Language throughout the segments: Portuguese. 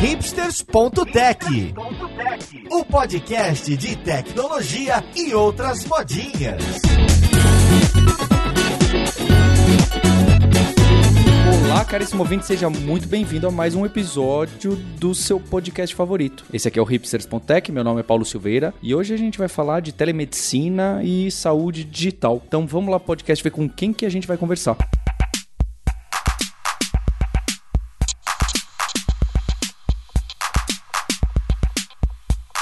hipsters.tech, o podcast de tecnologia e outras modinhas. Olá, caríssimo ouvinte, seja muito bem-vindo a mais um episódio do seu podcast favorito. Esse aqui é o hipsters.tech, meu nome é Paulo Silveira e hoje a gente vai falar de telemedicina e saúde digital. Então vamos lá, podcast, ver com quem que a gente vai conversar.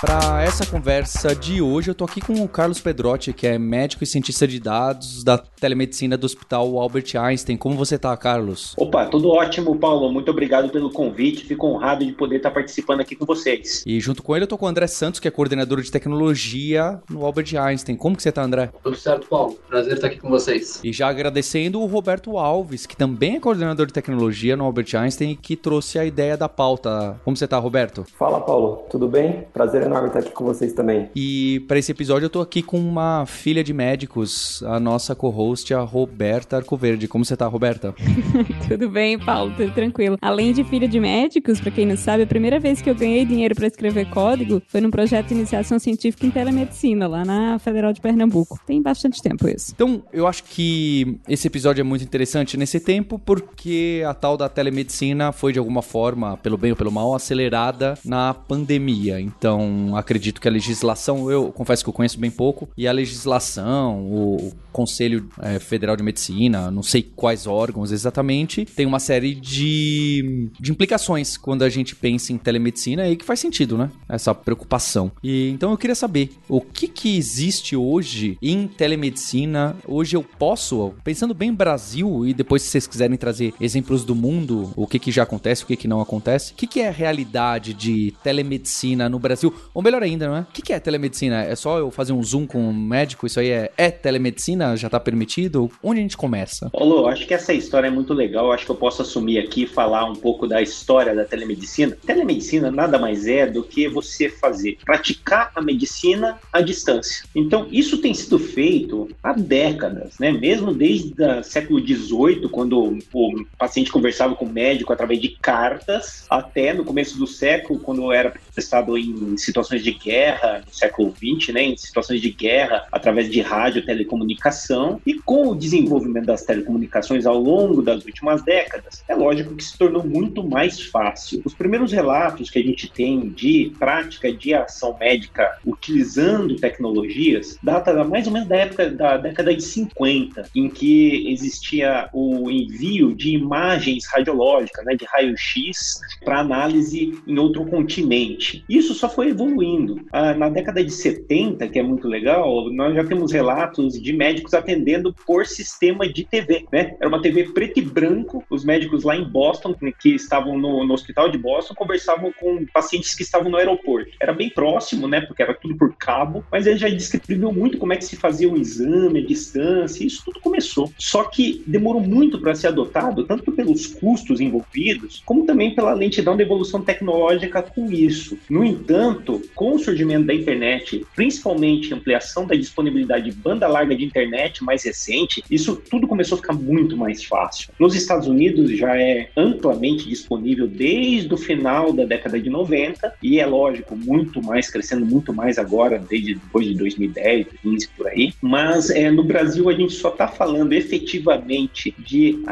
Para essa conversa de hoje, eu tô aqui com o Carlos Pedrotti, que é médico e cientista de dados da telemedicina do Hospital Albert Einstein. Como você tá, Carlos? Opa, tudo ótimo, Paulo. Muito obrigado pelo convite. Fico honrado de poder estar participando aqui com vocês. E junto com ele, eu tô com o André Santos, que é coordenador de tecnologia no Albert Einstein. Como que você tá, André? Tudo certo, Paulo. Prazer estar aqui com vocês. E já agradecendo o Roberto Alves, que também é coordenador de tecnologia no Albert Einstein e que trouxe a ideia da pauta. Como você tá, Roberto? Fala, Paulo. Tudo bem? Prazer enorme estar aqui com vocês também. E para esse episódio eu tô aqui com uma filha de médicos, a nossa co-host, a Roberta Arcoverde. Como você tá, Roberta? tudo bem, Paulo, tudo tranquilo. Além de filha de médicos, para quem não sabe, a primeira vez que eu ganhei dinheiro para escrever código foi num projeto de iniciação científica em telemedicina, lá na Federal de Pernambuco. Tem bastante tempo isso. Então, eu acho que esse episódio é muito interessante nesse tempo, porque a tal da telemedicina foi, de alguma forma, pelo bem ou pelo mal, acelerada na pandemia. Então, acredito que a legislação, eu confesso que eu conheço bem pouco, e a legislação, o Conselho é, Federal de Medicina, não sei quais órgãos exatamente, tem uma série de, de implicações quando a gente pensa em telemedicina e que faz sentido, né? Essa preocupação. E então eu queria saber o que que existe hoje em telemedicina. Hoje eu posso, pensando bem em Brasil e depois se vocês quiserem trazer exemplos do mundo, o que que já acontece, o que que não acontece, o que que é a realidade de telemedicina no Brasil? Ou melhor ainda, não é? O que é telemedicina? É só eu fazer um zoom com um médico? Isso aí é, é telemedicina? Já tá permitido? Onde a gente começa? Paulo, acho que essa história é muito legal. Acho que eu posso assumir aqui e falar um pouco da história da telemedicina. Telemedicina nada mais é do que você fazer, praticar a medicina à distância. Então, isso tem sido feito há décadas, né? Mesmo desde o século XVIII, quando o paciente conversava com o médico através de cartas, até no começo do século, quando era prestado em situações de guerra, no século XX, né? Em situações de guerra, através de rádio, telecomunicação. E com o desenvolvimento das telecomunicações ao longo das últimas décadas, é lógico que se tornou muito mais fácil. Os primeiros relatos que a gente tem de prática de ação médica utilizando tecnologias data mais ou menos da época da década de 50, em que existia o envio de imagens radiológicas, né, de raio-x, para análise em outro continente. Isso só foi evoluindo. Ah, na década de 70, que é muito legal, nós já temos relatos de médicos atendendo por sistema de TV, né? Era uma TV preto e branco, os médicos lá em Boston, que estavam no, no hospital de Boston, conversavam com pacientes que estavam no aeroporto. Era bem próximo, né? Porque era tudo por cabo, mas ele já descreveu muito como é que se fazia o exame, a distância, isso tudo começou. Só que demorou muito para ser adotado, tanto pelos custos envolvidos, como também pela lentidão da evolução tecnológica com isso. No entanto, com o surgimento da internet, principalmente ampliação da disponibilidade de banda larga de internet mais recente, isso tudo começou a ficar muito mais fácil. Nos Estados Unidos já é amplamente disponível desde o final da década de 90 e é lógico, muito mais, crescendo muito mais agora, desde depois de 2010, 2015 por aí. Mas é, no Brasil a gente só está falando efetivamente de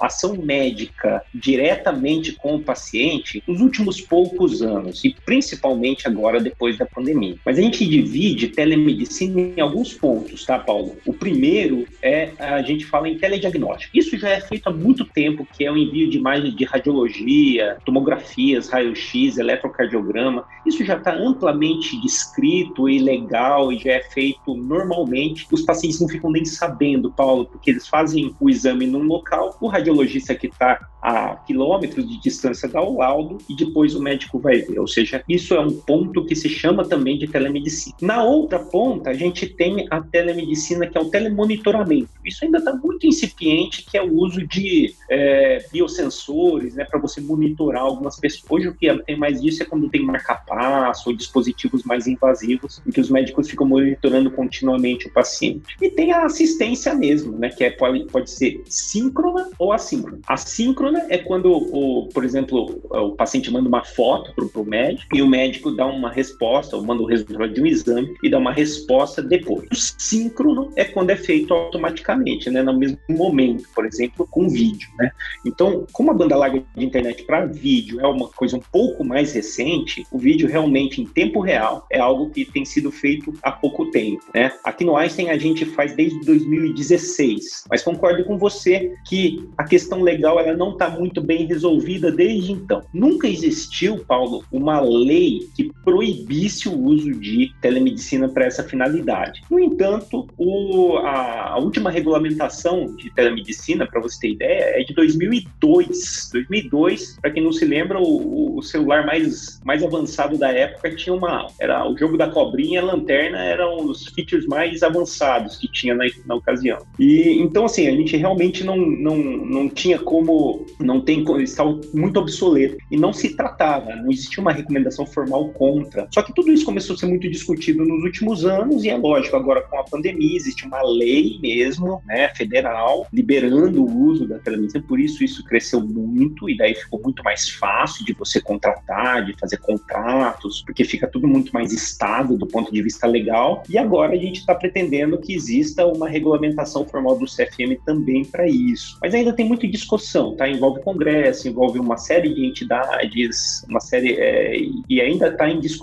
ação médica diretamente com o paciente nos últimos poucos anos e principalmente agora depois da pandemia. Mas a gente divide telemedicina em alguns pontos, tá, Paulo? O primeiro é a gente fala em telediagnóstico. Isso já é feito há muito tempo, que é o envio de imagens de radiologia, tomografias, raio-x, eletrocardiograma. Isso já está amplamente descrito e legal e já é feito normalmente. Os pacientes não ficam nem sabendo, Paulo, porque eles fazem o exame num local, o radiologista que está a quilômetros de distância dá o laudo e depois o médico vai ver. Ou seja, isso é um ponto produto que se chama também de telemedicina. Na outra ponta, a gente tem a telemedicina, que é o telemonitoramento. Isso ainda está muito incipiente, que é o uso de é, biosensores, né, para você monitorar algumas pessoas. Hoje o que tem mais disso é quando tem marca-passo ou dispositivos mais invasivos, em que os médicos ficam monitorando continuamente o paciente. E tem a assistência mesmo, né, que é, pode, pode ser síncrona ou assíncrona. A síncrona é quando, o, por exemplo, o paciente manda uma foto para o médico e o médico dá uma resposta, ou manda o resultado de um exame e dá uma resposta depois. O síncrono é quando é feito automaticamente, né, no mesmo momento, por exemplo, com vídeo. Né? Então, como a banda larga de internet para vídeo é uma coisa um pouco mais recente, o vídeo realmente em tempo real é algo que tem sido feito há pouco tempo. Né? Aqui no Einstein a gente faz desde 2016, mas concordo com você que a questão legal ela não está muito bem resolvida desde então. Nunca existiu, Paulo, uma lei que proibisse o uso de telemedicina para essa finalidade. No entanto, o, a, a, última regulamentação de telemedicina, para você ter ideia, é de 2002. 2002, para quem não se lembra, o, o, celular mais, mais avançado da época tinha uma. Era o jogo da cobrinha, a lanterna eram os features mais avançados que tinha na, na ocasião. E então, assim, a gente realmente não, não, não tinha como. Não tem. Estava muito obsoleto. E não se tratava, não existia uma recomendação formal contra. Só que tudo isso começou a ser muito discutido nos últimos anos, e é lógico, agora com a pandemia existe uma lei mesmo, né, federal, liberando o uso da telemedicina, por isso isso cresceu muito, e daí ficou muito mais fácil de você contratar, de fazer contratos, porque fica tudo muito mais estável do ponto de vista legal, e agora a gente está pretendendo que exista uma regulamentação formal do CFM também para isso. Mas ainda tem muita discussão, tá? Envolve congresso, envolve uma série de entidades, uma série, é, e ainda está em discussão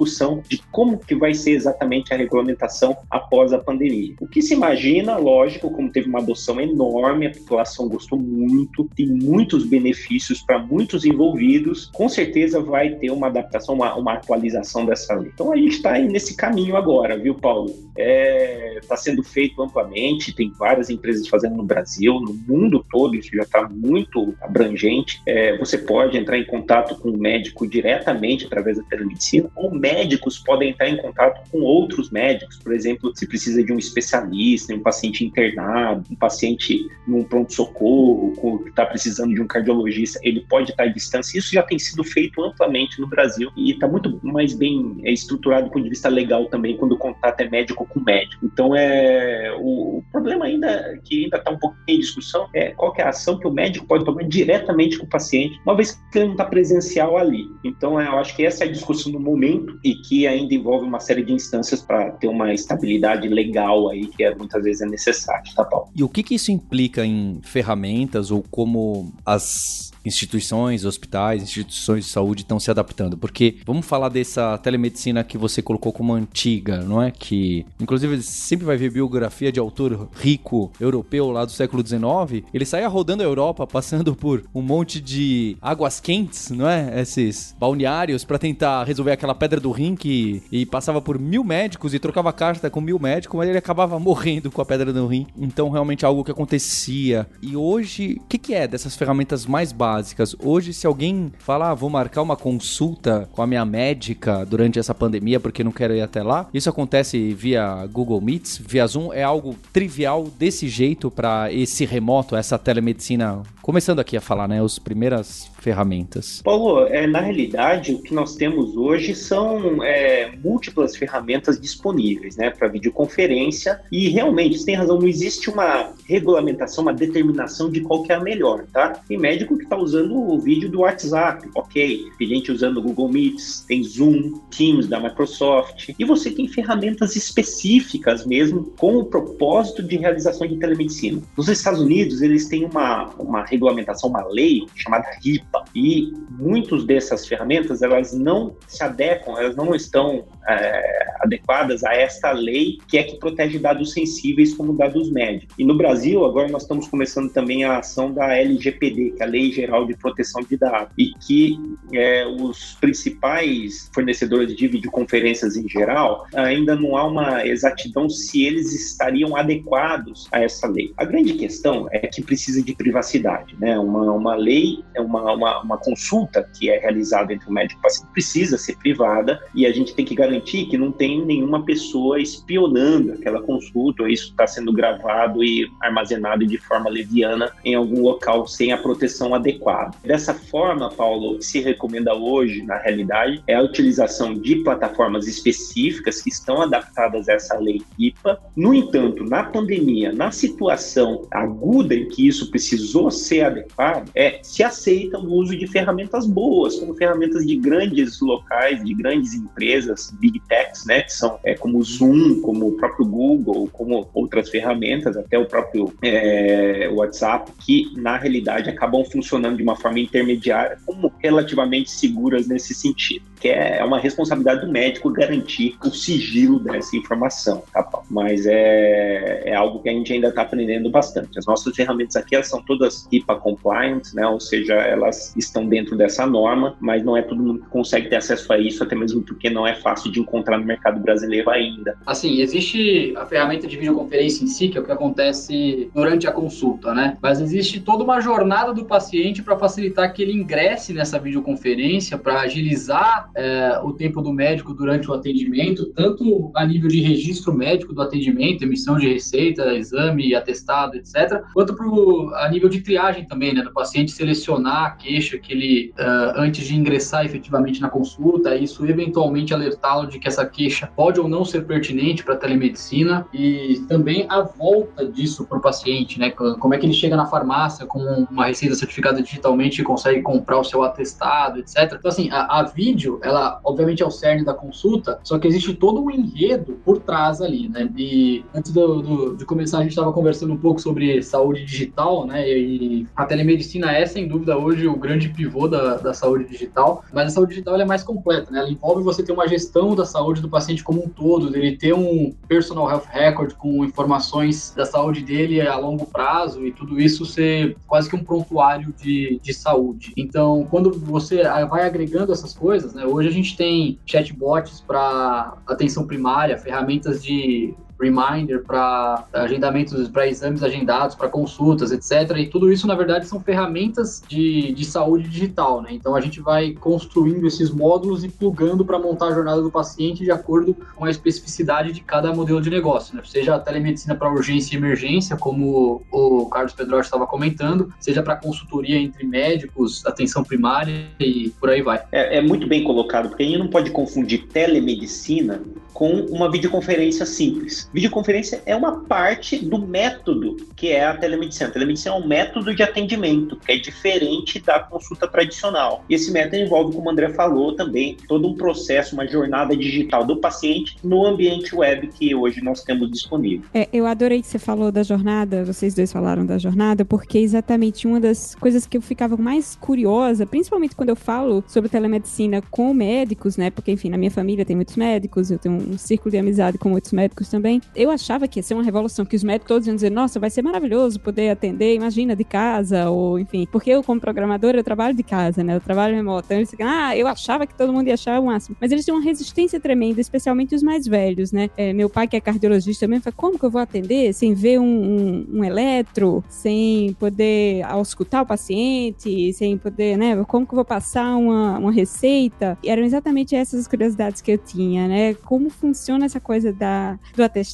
de como que vai ser exatamente a regulamentação após a pandemia. O que se imagina, lógico, como teve uma adoção enorme, a população gostou muito, tem muitos benefícios para muitos envolvidos, com certeza vai ter uma adaptação, uma, uma atualização dessa lei. Então a gente está nesse caminho agora, viu, Paulo? Está é, tá sendo feito amplamente, tem várias empresas fazendo no Brasil, no mundo todo, isso já está muito abrangente. É, você pode entrar em contato com o médico diretamente através da telemedicina, ou médicos podem entrar em contato com outros médicos, por exemplo, se precisa de um especialista, um paciente internado, um paciente num pronto-socorro, que está precisando de um cardiologista, ele pode estar à distância. Isso já tem sido feito amplamente no Brasil e está muito mais bem é, estruturado do ponto de vista legal também, quando o contato é médico com médico. Então, é, o, o problema ainda que ainda está um pouquinho em discussão é qual é a ação que o médico pode tomar diretamente com o paciente, uma vez que ele não está presencial ali. Então, é, eu acho que essa é a discussão no momento e que ainda envolve uma série de instâncias para ter uma estabilidade legal aí, que é, muitas vezes é necessário, tá, Paulo? E o que, que isso implica em ferramentas ou como as instituições, hospitais, instituições de saúde estão se adaptando? Porque vamos falar dessa telemedicina que você colocou como antiga, não é? Que, inclusive, sempre vai ver biografia de autor rico europeu lá do século XIX. Ele saía rodando a Europa, passando por um monte de águas quentes, não é? Esses balneários para tentar resolver aquela pedra do rim que e passava por mil médicos e trocava carta com mil médicos, mas ele acabava morrendo com a pedra do rim. Então, realmente, algo que acontecia. E hoje, o que, que é dessas ferramentas mais básicas? Básicas. Hoje, se alguém falar, ah, vou marcar uma consulta com a minha médica durante essa pandemia porque não quero ir até lá, isso acontece via Google Meets, via Zoom, é algo trivial desse jeito para esse remoto, essa telemedicina. Começando aqui a falar, né, as primeiras ferramentas? Paulo, é, na realidade, o que nós temos hoje são é, múltiplas ferramentas disponíveis né, para videoconferência e realmente, você tem razão, não existe uma regulamentação, uma determinação de qual que é a melhor, tá? Tem médico que está usando o vídeo do WhatsApp, ok. Tem gente usando o Google Meets, tem Zoom, Teams da Microsoft. E você tem ferramentas específicas mesmo com o propósito de realização de telemedicina. Nos Estados Unidos, eles têm uma, uma regulamentação, uma lei chamada HIPAA, e muitas dessas ferramentas elas não se adequam, elas não estão é, adequadas a esta lei que é que protege dados sensíveis como dados médicos. E no Brasil agora nós estamos começando também a ação da LGPD, que é a Lei Geral de Proteção de Dados, e que é, os principais fornecedores de videoconferências em geral ainda não há uma exatidão se eles estariam adequados a essa lei. A grande questão é que precisa de privacidade. Né? Uma, uma lei, uma, uma, uma consulta que é realizada entre o médico e o paciente precisa ser privada e a gente tem que garantir que não tem nenhuma pessoa espionando aquela consulta, ou isso está sendo gravado e armazenado de forma leviana em algum local sem a proteção adequada. Dessa forma, Paulo, o que se recomenda hoje, na realidade, é a utilização de plataformas específicas que estão adaptadas a essa lei IPA. No entanto, na pandemia, na situação aguda em que isso precisou ser adequado, é se aceita o uso de ferramentas boas, como ferramentas de grandes locais, de grandes empresas, big techs, né, que são é, como o Zoom, como o próprio Google, como outras ferramentas, até o próprio é, WhatsApp, que na realidade acabam funcionando de uma forma intermediária, como relativamente seguras nesse sentido, que é uma responsabilidade do médico garantir o sigilo dessa informação, tá, Mas é, é algo que a gente ainda está aprendendo bastante. As nossas ferramentas aqui elas são todas HIPAA compliant, né? Ou seja, elas estão dentro dessa norma, mas não é todo mundo que consegue ter acesso a isso, até mesmo porque não é fácil de encontrar no mercado brasileiro ainda. Assim, existe a ferramenta de videoconferência em si, que é o que acontece durante a consulta, né? Mas existe toda uma jornada do paciente para facilitar que ele ingresse nessa videoconferência, para agilizar é, o tempo do médico durante o atendimento, tanto a nível de registro médico do atendimento, emissão de receita, exame, atestado, etc., quanto pro, a nível de triagem também, né? Do paciente selecionar a queixa que ele, uh, antes de ingressar efetivamente na consulta, isso eventualmente alertá-lo de que essa queixa pode ou não ser pertinente para telemedicina e também a volta disso para o paciente, né? Como é que ele chega na farmácia com uma receita certificada digitalmente e consegue comprar o seu atestado, etc. Então, assim, a, a vídeo, ela obviamente é o cerne da consulta, só que existe todo um enredo por trás ali, né? E antes do, do, de começar, a gente estava conversando um pouco sobre saúde digital, né? E a telemedicina é, sem dúvida, hoje o grande pivô da, da saúde digital, mas a saúde digital é mais completa, né? Ela envolve você ter uma gestão da saúde do paciente como um todo, ele ter um personal health record com informações da saúde dele a longo prazo e tudo isso ser quase que um prontuário de, de saúde. Então, quando você vai agregando essas coisas, né? Hoje a gente tem chatbots para atenção primária, ferramentas de reminder para agendamentos, para exames agendados, para consultas, etc. E tudo isso, na verdade, são ferramentas de, de saúde digital, né? Então a gente vai construindo esses módulos e plugando para montar a jornada do paciente de acordo com a especificidade de cada modelo de negócio, né? Seja a telemedicina para urgência e emergência, como o Carlos Pedrotti estava comentando, seja para consultoria entre médicos, atenção primária e por aí vai. É, é muito bem colocado, porque a gente não pode confundir telemedicina com uma videoconferência simples. Videoconferência é uma parte do método que é a telemedicina. A telemedicina é um método de atendimento que é diferente da consulta tradicional. E esse método envolve, como o André falou também, todo um processo, uma jornada digital do paciente no ambiente web que hoje nós temos disponível. É, eu adorei que você falou da jornada, vocês dois falaram da jornada, porque exatamente uma das coisas que eu ficava mais curiosa, principalmente quando eu falo sobre telemedicina com médicos, né? Porque, enfim, na minha família tem muitos médicos, eu tenho um círculo de amizade com muitos médicos também eu achava que ia ser uma revolução, que os médicos todos iam dizer, nossa, vai ser maravilhoso poder atender, imagina, de casa, ou enfim. Porque eu, como programadora, eu trabalho de casa, né? Eu trabalho remoto. Então eles ah, eu achava que todo mundo ia achar o máximo. Mas eles têm uma resistência tremenda, especialmente os mais velhos, né? É, meu pai, que é cardiologista também, fala, como que eu vou atender sem ver um, um, um eletro, sem poder auscultar o paciente, sem poder, né? Como que eu vou passar uma, uma receita? E eram exatamente essas as curiosidades que eu tinha, né? Como funciona essa coisa da, do atestado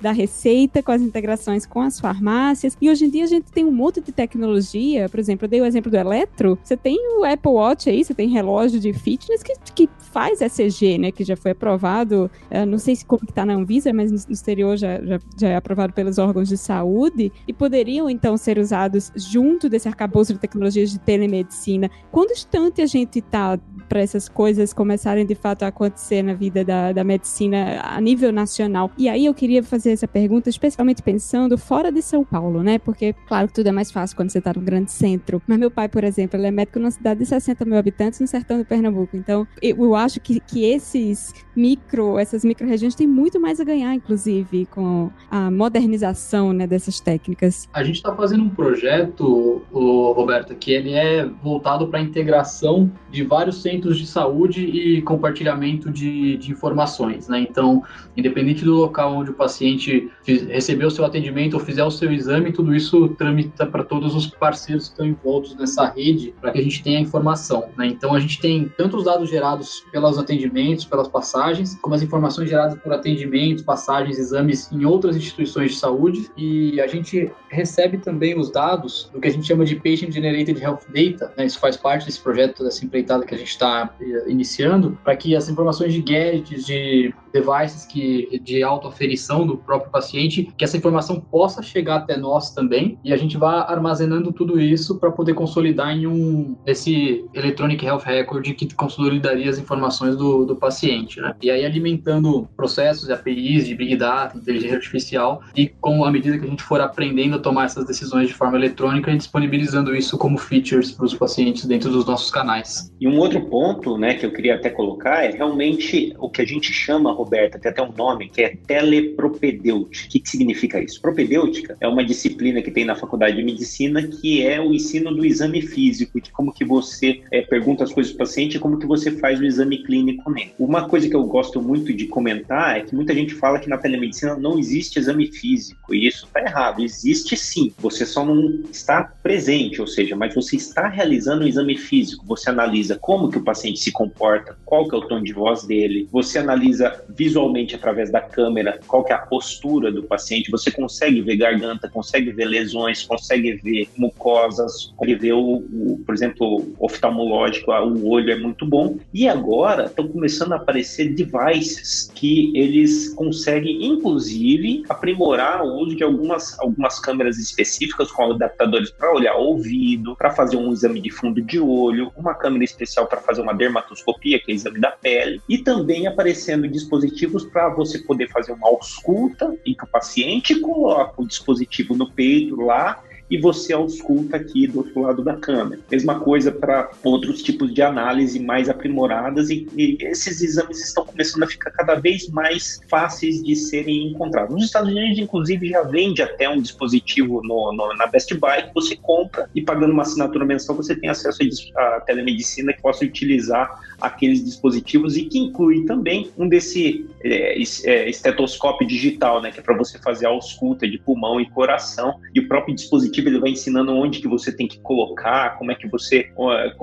da receita com as integrações com as farmácias. E hoje em dia a gente tem um monte de tecnologia. Por exemplo, eu dei o exemplo do eletro. Você tem o Apple Watch aí, você tem relógio de fitness que, que faz ECG, né? Que já foi aprovado. não sei se como que tá na Anvisa, mas no exterior já, já, já é aprovado pelos órgãos de saúde. E poderiam, então, ser usados junto desse arcabouço de tecnologias de telemedicina. Quando distante a gente tá para essas coisas começarem de fato a acontecer na vida da, da medicina a nível nacional? E aí eu queria fazer essa pergunta, especialmente pensando fora de São Paulo, né? Porque, claro tudo é mais fácil quando você está no grande centro. Mas meu pai, por exemplo, ele é médico numa cidade de 60 mil habitantes no sertão do Pernambuco. Então, eu acho que, que esses micro, essas micro-regiões têm muito mais a ganhar, inclusive, com a modernização né, dessas técnicas. A gente está fazendo um projeto, o Roberto, que ele é voltado para a integração de vários centros eventos de saúde e compartilhamento de, de informações, né? Então, independente do local onde o paciente recebeu o seu atendimento ou fizer o seu exame, tudo isso tramita para todos os parceiros que estão envoltos nessa rede para que a gente tenha informação, né? Então, a gente tem tanto os dados gerados pelos atendimentos, pelas passagens, como as informações geradas por atendimentos, passagens, exames em outras instituições de saúde e a gente recebe também os dados do que a gente chama de Patient Generated Health Data, né? Isso faz parte desse projeto, dessa empreitada que a gente está eh, iniciando, para que as informações de gadgets, de devices que, de autoaferição do próprio paciente, que essa informação possa chegar até nós também e a gente vá armazenando tudo isso para poder consolidar em um esse Electronic Health Record que consolidaria as informações do, do paciente, né? E aí alimentando processos, APIs de Big Data, inteligência artificial e com a medida que a gente for aprendendo a tomar essas decisões de forma eletrônica e disponibilizando isso como features para os pacientes dentro dos nossos canais. E um outro ponto, né, que eu queria até colocar é realmente o que a gente chama, Roberta, tem até um nome, que é telepropedêutica. O que, que significa isso? Propedêutica é uma disciplina que tem na faculdade de medicina que é o ensino do exame físico, de como que você é, pergunta as coisas do paciente e como que você faz o exame clínico nele. Uma coisa que eu gosto muito de comentar é que muita gente fala que na telemedicina não existe exame físico, e isso está errado. Existe sim, você só não está presente, ou seja, mas você está realizando um exame físico, você analisa como que o paciente se comporta, qual que é o tom de voz dele, você analisa visualmente através da câmera qual que é a postura do paciente, você consegue ver garganta, consegue ver lesões, consegue ver mucosas, consegue ver o, o por exemplo, oftalmológico, o olho é muito bom. E agora estão começando a aparecer devices que eles conseguem, inclusive, aprimorar o uso de algumas, algumas câmeras específicas com adaptadores para olhar ouvido, para fazer um exame de fundo de olho, uma câmera especial para fazer uma dermatoscopia, que é exame da pele, e também aparecendo dispositivos para você poder fazer uma ausculta em que o paciente coloca o dispositivo no peito lá e você ausculta aqui do outro lado da câmera. Mesma coisa para outros tipos de análise mais aprimoradas e, e, esses exames estão começando a ficar cada vez mais fáceis de serem encontrados. Nos Estados Unidos, inclusive, já vende até um dispositivo no, no, na Best Buy que você compra e pagando uma assinatura mensal você tem acesso à telemedicina que possa utilizar aqueles dispositivos e que inclui também um desse é, é, estetoscópio digital, né, que é para você fazer a ausculta de pulmão e coração e o próprio dispositivo ele vai ensinando onde que você tem que colocar, como é que você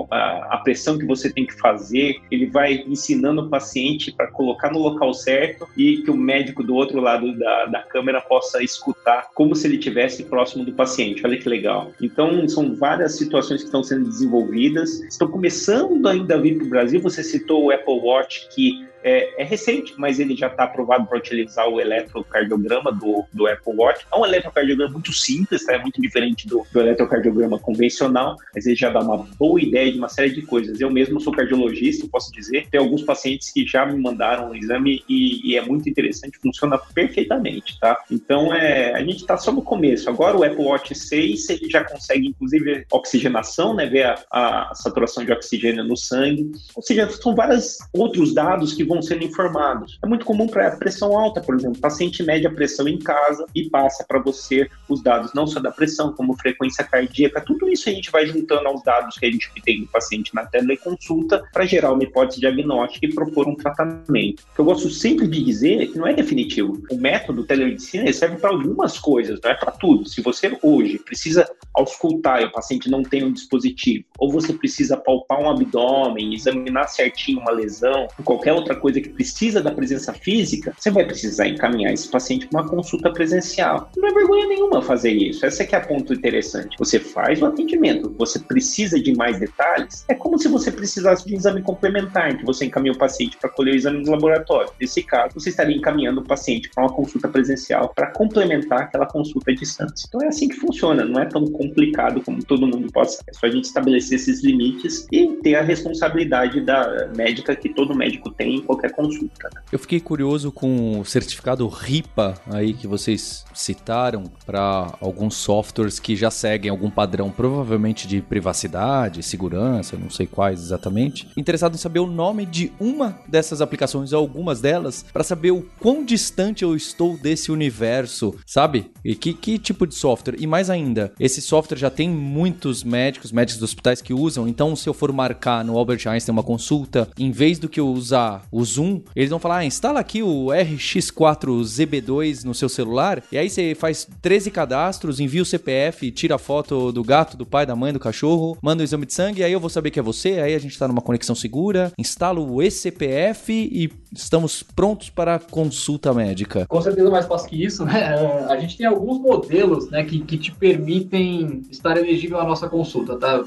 a pressão que você tem que fazer, ele vai ensinando o paciente para colocar no local certo e que o médico do outro lado da, da câmera possa escutar como se ele estivesse próximo do paciente. Olha que legal. Então são várias situações que estão sendo desenvolvidas, estão começando ainda a vir para o Brasil. Você citou o Apple Watch que é, é recente, mas ele já está aprovado para utilizar o eletrocardiograma do, do Apple Watch. É um eletrocardiograma muito simples, tá? é muito diferente do, do eletrocardiograma convencional, mas ele já dá uma boa ideia de uma série de coisas. Eu mesmo sou cardiologista, posso dizer, tem alguns pacientes que já me mandaram um exame e, e é muito interessante, funciona perfeitamente, tá? Então, é, a gente está só no começo. Agora o Apple Watch 6, ele já consegue, inclusive, oxigenação, né? Ver a, a saturação de oxigênio no sangue. Ou seja, são vários outros dados que vão vão sendo informados. É muito comum para pressão alta, por exemplo, o paciente mede a pressão em casa e passa para você os dados não só da pressão, como frequência cardíaca, tudo isso a gente vai juntando aos dados que a gente tem do paciente na teleconsulta para gerar uma hipótese diagnóstica e propor um tratamento. O que eu gosto sempre de dizer é que não é definitivo. O método telemedicina serve para algumas coisas, não é para tudo. Se você hoje precisa auscultar e o paciente não tem um dispositivo, ou você precisa palpar um abdômen, examinar certinho uma lesão, qualquer outra coisa que precisa da presença física, você vai precisar encaminhar esse paciente para uma consulta presencial. Não é vergonha nenhuma fazer isso. Essa é que é a ponto interessante. Você faz o atendimento, você precisa de mais detalhes. É como se você precisasse de um exame complementar, que você encaminha o paciente para colher o exame no laboratório. Nesse caso, você estaria encaminhando o paciente para uma consulta presencial para complementar aquela consulta à distância. Então é assim que funciona, não é tão complicado como todo mundo possa. É só a gente estabelecer esses limites e ter a responsabilidade da médica que todo médico tem qualquer consulta. Né? Eu fiquei curioso com o certificado RIPA aí que vocês citaram para alguns softwares que já seguem algum padrão, provavelmente de privacidade, segurança, não sei quais exatamente. Interessado em saber o nome de uma dessas aplicações, ou algumas delas, para saber o quão distante eu estou desse universo, sabe? E que, que tipo de software? E mais ainda, esse software já tem muitos médicos, médicos dos hospitais que usam, então se eu for marcar no Albert Einstein uma consulta, em vez do que eu usar o Zoom, eles vão falar: ah, instala aqui o RX4ZB2 no seu celular, e aí você faz 13 cadastros, envia o CPF, tira a foto do gato, do pai, da mãe, do cachorro, manda o exame de sangue, aí eu vou saber que é você, aí a gente tá numa conexão segura, instalo o eCPF e estamos prontos para a consulta médica. Com certeza mais fácil que isso, né? A gente tem alguns modelos né, que, que te permitem estar elegível à nossa consulta, tá,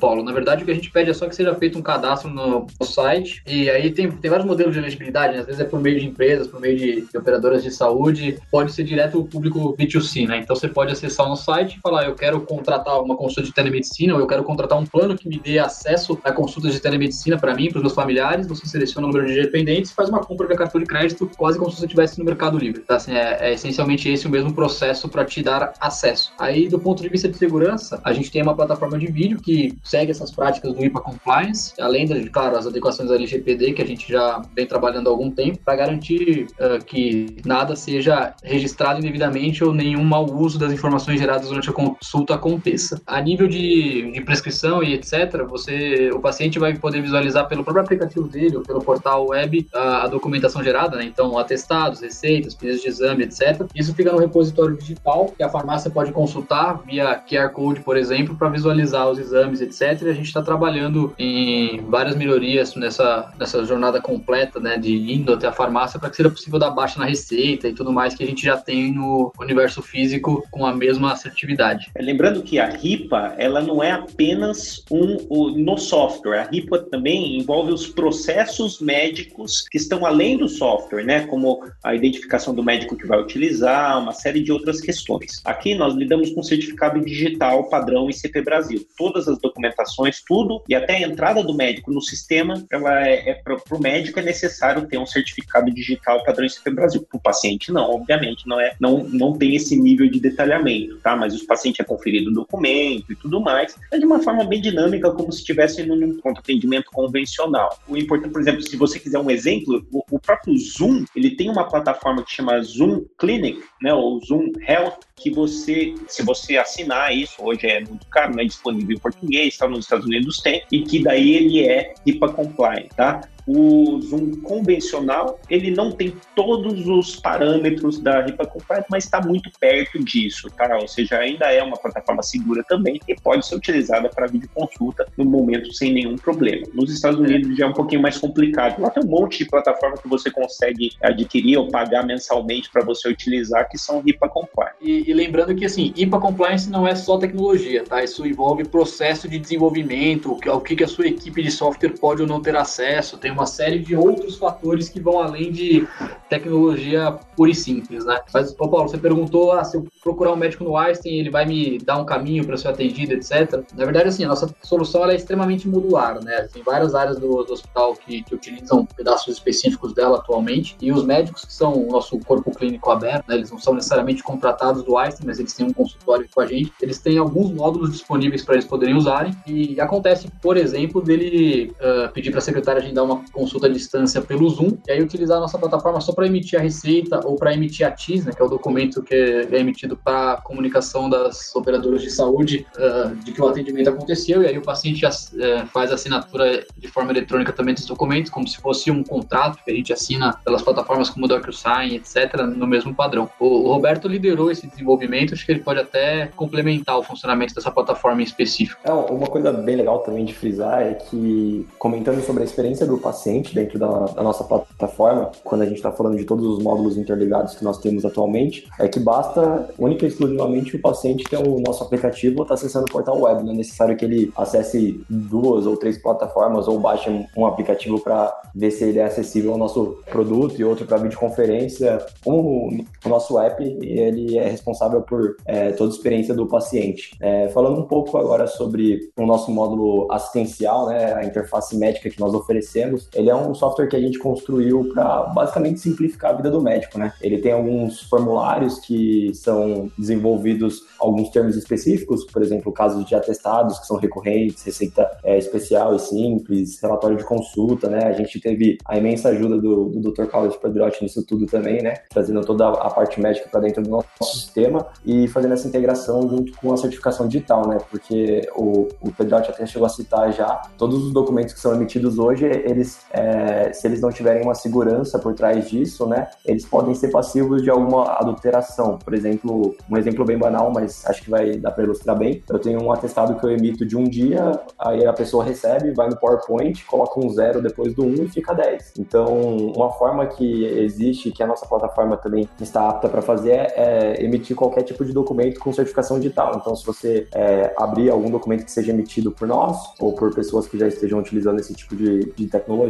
Paulo? Na verdade, o que a gente pede é só que seja feito um cadastro no site, e aí tem, tem vários modelos de elegibilidade, né? às vezes é por meio de empresas, por meio de, de operadoras de saúde, pode ser direto o público B2C, né? Então você pode acessar no site e falar, eu quero contratar uma consulta de telemedicina, ou eu quero contratar um plano que me dê acesso a consultas de telemedicina para mim, para os meus familiares, você seleciona o número de dependentes, faz uma compra via cartão de crédito, quase como se você estivesse no Mercado Livre, tá? Assim, é, é essencialmente esse o mesmo processo para te dar acesso. Aí, do ponto de vista de segurança, a gente tem uma plataforma de vídeo que segue essas práticas do IPA Compliance, além de, claro, as adequações da LGPD, que a gente já vem trabalhando há algum tempo, para garantir uh, que nada seja registrado indevidamente ou nenhum mau uso das informações geradas durante a consulta aconteça. A nível de, de prescrição e etc., você, o paciente vai poder visualizar pelo próprio aplicativo dele ou pelo portal web a, a documentação gerada, né? Então, atestados, receitas, pedidos de exame, etc. Isso fica no repositório digital que a farmácia pode consultar via QR Code, por exemplo, para visualizar os exames, etc. E a gente está trabalhando em várias melhorias nessa, nessa jornada completa, né, de indo até a farmácia para que seja possível dar baixa na receita e tudo mais que a gente já tem no universo físico com a mesma assertividade. É, lembrando que a RIPA, ela não é apenas um, um no software. A RIPA também envolve os processos médicos que estão além do software, né? Como a identificação do médico que vai utilizar, uma série de outras questões. Aqui nós lidamos com certificado digital padrão ICP Brasil. Todas as documentações, tudo, e até a entrada do médico no sistema, ela é, é para o médico é necessário ter um certificado digital padrão ICP Brasil. Para o paciente, não, obviamente, não é, não, não tem esse nível de detalhamento, tá? Mas o paciente é conferido o documento e tudo mais. É de uma forma bem dinâmica, como se estivesse num ponto atendimento convencional. O importante, por exemplo, se você quiser um exemplo, o, o próprio Zoom, ele tem uma plataforma que chama Zoom Clinic, né, ou Zoom Health, que você, se você assinar isso, hoje é muito caro, não é disponível em português, tá, nos Estados Unidos tem, e que daí ele é HIPAA compliant, tá? O Zoom convencional, ele não tem todos os parâmetros da RIPA Compliant, mas está muito perto disso, tá? Ou seja, ainda é uma plataforma segura também e pode ser utilizada para videoconsulta no momento sem nenhum problema. Nos Estados Unidos já é um pouquinho mais complicado. Lá tem um monte de plataforma que você consegue adquirir ou pagar mensalmente para você utilizar que são RIPA Compliant. E, e lembrando que, assim, RIPA Compliance não é só tecnologia, tá? Isso envolve processo de desenvolvimento, o que, que a sua equipe de software pode ou não ter acesso, tem uma série de outros fatores que vão além de tecnologia pura e simples, né? Mas, ô Paulo, você perguntou ah, se eu procurar um médico no Einstein, ele vai me dar um caminho para ser atendido, etc. Na verdade, assim, a nossa solução é extremamente modular, né? Tem várias áreas do, do hospital que, que, utilizam pedaços específicos dela atualmente, e os médicos que são o nosso corpo clínico aberto, né? Eles não são necessariamente contratados do Einstein, mas eles têm um consultório com a gente. Eles têm alguns módulos disponíveis para eles poderem usarem, e acontece, por exemplo, dele uh, pedir para a secretária agendar uma consulta à distância pelo Zoom, e aí utilizar a nossa plataforma só para emitir a receita ou para emitir a TIS, né, que é o documento que é emitido para comunicação das operadoras de saúde uh, de que o atendimento aconteceu, e aí o paciente uh, faz a assinatura de forma eletrônica também dos documentos, como se fosse um contrato que a gente assina pelas plataformas como o DocuSign, etc., no mesmo padrão. O, o Roberto liderou esse desenvolvimento, acho que ele pode até complementar o funcionamento dessa plataforma em específico. É, uma coisa bem legal também de frisar é que, comentando sobre a experiência do paciente dentro da, da nossa plataforma, quando a gente está falando de todos os módulos interligados que nós temos atualmente, é que basta única e exclusivamente o paciente ter o nosso aplicativo ou estar tá acessando o portal web. Não é necessário que ele acesse duas ou três plataformas ou baixe um aplicativo para ver se ele é acessível ao nosso produto e outro para videoconferência. O, o nosso app ele é responsável por é, toda a experiência do paciente. É, falando um pouco agora sobre o nosso módulo assistencial, né, a interface médica que nós oferecemos, ele é um software que a gente construiu para basicamente simplificar a vida do médico, né? Ele tem alguns formulários que são desenvolvidos alguns termos específicos, por exemplo, casos de atestados que são recorrentes, receita é, especial e simples, relatório de consulta, né? A gente teve a imensa ajuda do, do Dr. Carlos Pedrotti nisso tudo também, né? Trazendo toda a parte médica para dentro do nosso sistema e fazendo essa integração junto com a certificação digital, né? Porque o, o Pedrotti até chegou a citar já todos os documentos que são emitidos hoje, eles, é, se eles não tiverem uma segurança por trás disso, né? Eles podem ser passivos de alguma adulteração. Por exemplo, um exemplo bem banal, mas acho que vai dar para ilustrar bem. Eu tenho um atestado que eu emito de um dia, aí a pessoa recebe, vai no PowerPoint, coloca um zero depois do um e fica 10. Então, uma forma que existe, que a nossa plataforma também está apta para fazer, é, é emitir qualquer tipo de documento com certificação digital. Então, se você é, abrir algum documento que seja emitido por nós ou por pessoas que já estejam utilizando esse tipo de, de tecnologia,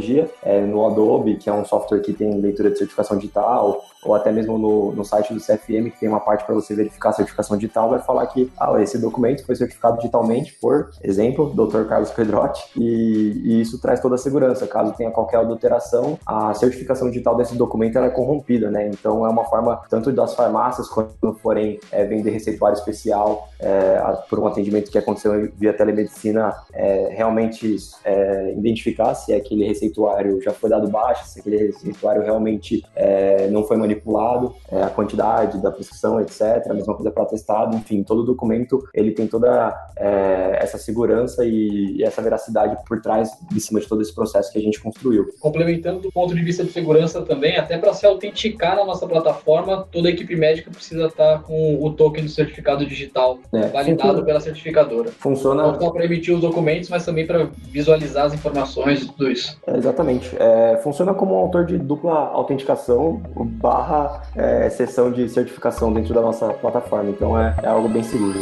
é, no Adobe, que é um software que tem leitura de certificação digital, ou até mesmo no, no site do CFM, que tem uma parte para você verificar a certificação digital, vai falar que ah, esse documento foi certificado digitalmente por, exemplo, Dr. Carlos Pedrotti, e, e, isso traz toda a segurança. Caso tenha qualquer adulteração, a certificação digital desse documento é corrompida, né? Então é uma forma, tanto das farmácias, quando forem é, vender receituário especial é, por um atendimento que aconteceu via telemedicina, é, realmente é, identificar se aquele receituário já foi dado baixo, se aquele receituário realmente é, não foi manipulado manipulado, é, a quantidade da prescrição, etc. A mesma coisa para atestado, enfim, todo documento ele tem toda é, essa segurança e, e, essa veracidade por trás, de cima de todo esse processo que a gente construiu. Complementando do ponto de vista de segurança também, até para se autenticar na nossa plataforma, toda a equipe médica precisa estar com o token do certificado digital é, validado funciona. pela certificadora. Funciona. Não só para emitir os documentos, mas também para visualizar as informações e tudo isso. É, exatamente. É, funciona como um autor de dupla autenticação, barra é, sessão de certificação dentro da nossa plataforma. Então é, é algo bem seguro.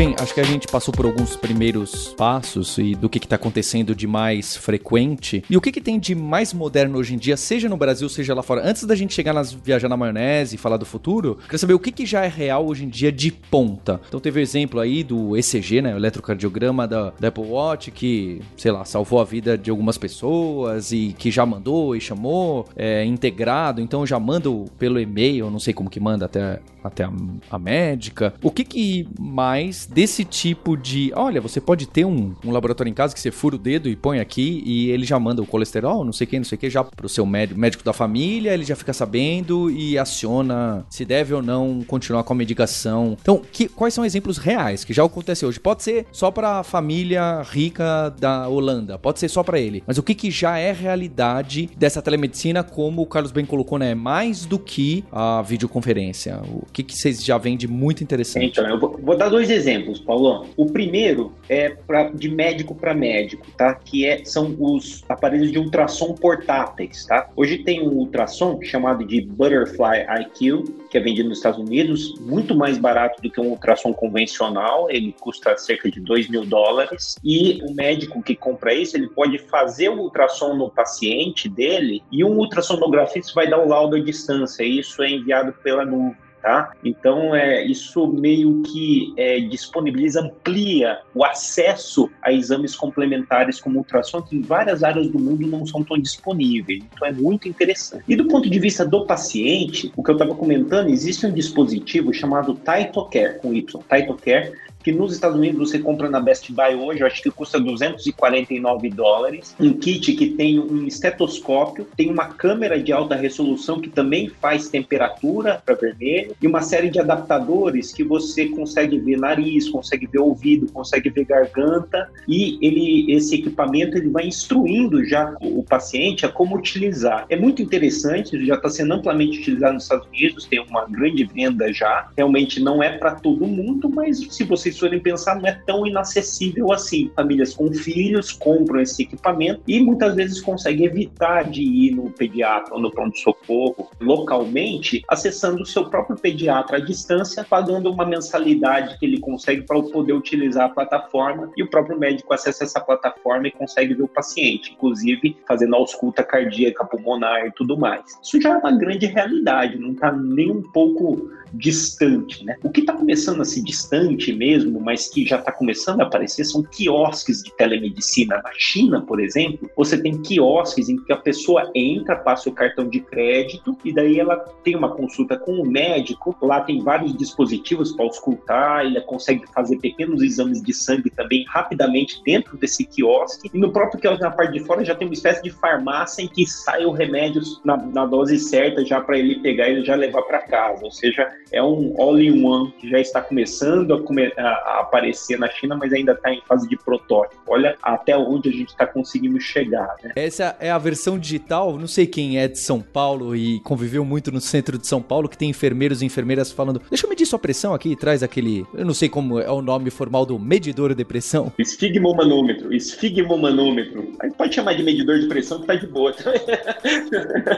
Bem, acho que a gente passou por alguns primeiros passos e do que está acontecendo de mais frequente. E o que, que tem de mais moderno hoje em dia, seja no Brasil, seja lá fora. Antes da gente chegar nas viajar na maionese e falar do futuro, queria saber o que, que já é real hoje em dia de ponta. Então teve o exemplo aí do ECG, né? O eletrocardiograma da, da Apple Watch, que, sei lá, salvou a vida de algumas pessoas e que já mandou e chamou, é, integrado, então já manda pelo e-mail, não sei como que manda até, até a, a médica. O que que mais desse tipo de. Olha, você pode ter um, um laboratório em casa que você fura o dedo e põe aqui e ele já manda o colesterol, não sei o não sei o que, já pro seu médico, médico da família, ele já fica sabendo e aciona se deve ou não continuar com a medicação. Então, que, quais são exemplos reais que já acontecem hoje? Pode ser só para a família rica da Holanda, pode ser só para ele, mas o que, que já é realidade dessa telemedicina, como o Carlos bem colocou, né? Mais do que a videoconferência. O que, que vocês já veem de muito interessante? Então, eu vou, vou dar dois exemplos exemplos, Paulão. O primeiro é pra, de médico para médico, tá? Que é, são os aparelhos de ultrassom portáteis, tá? Hoje tem um ultrassom chamado de Butterfly IQ, que é vendido nos Estados Unidos, muito mais barato do que um ultrassom convencional, ele custa cerca de 2 mil dólares, e o médico que compra isso, ele pode fazer o ultrassom no paciente dele, e um ultrassonografista vai dar o laudo à distância, e isso é enviado pela nuvem tá? Então, é, isso meio que é, disponibiliza, amplia o acesso a exames complementares como ultrassom, que em várias áreas do mundo não são tão disponíveis. Então, é muito interessante. E do ponto de vista do paciente, o que eu estava comentando, existe um dispositivo chamado TytoCare, com Y, TytoCare, que nos Estados Unidos você compra na Best Buy hoje, eu acho que custa 249 dólares. Um kit que tem um estetoscópio, tem uma câmera de alta resolução que também faz temperatura para vermelho e uma série de adaptadores que você consegue ver nariz, consegue ver ouvido, consegue ver garganta e ele esse equipamento ele vai instruindo já o paciente a como utilizar. É muito interessante, já está sendo amplamente utilizado nos Estados Unidos, tem uma grande venda já. Realmente não é para todo mundo, mas se vocês forem pensar, não é tão inacessível assim. Famílias com filhos compram esse equipamento e muitas vezes conseguem evitar de ir no pediatra ou no pronto-socorro localmente, acessando o seu próprio pediatra à distância, pagando uma mensalidade que ele consegue para poder utilizar a plataforma e o próprio médico acessa essa plataforma e consegue ver o paciente, inclusive fazendo ausculta cardíaca, pulmonar e tudo mais. Isso já é uma grande realidade, não está nem um pouco distante, né? O que está começando a ser distante mesmo, mas que já está começando a aparecer, são quiosques de telemedicina. Na China, por exemplo, você tem quiosques em que a pessoa entra, passa o cartão de crédito e daí ela tem uma consulta com o médico. Lá tem vários dispositivos para auscultar, ele consegue fazer pequenos exames de sangue também rapidamente dentro desse quiosque. E no próprio quiosque, na parte de fora, já tem uma espécie de farmácia em que sai o remédio na, na dose certa já para ele pegar e já levar para casa. Ou seja, é um all-in-one que já está começando a, come a, aparecer na China, mas ainda está em fase de protótipo. Olha até onde a gente está conseguindo chegar. Né? Essa é a versão digital. Não sei quem é de São Paulo e conviveu muito no centro de São Paulo, que tem enfermeiros e enfermeiras falando: Deixa eu medir sua pressão aqui, traz aquele. Eu não sei como é o nome formal do medidor de pressão. Esfigmomanômetro. Esfigmomanômetro. Aí pode chamar de medidor de pressão que tá de boa.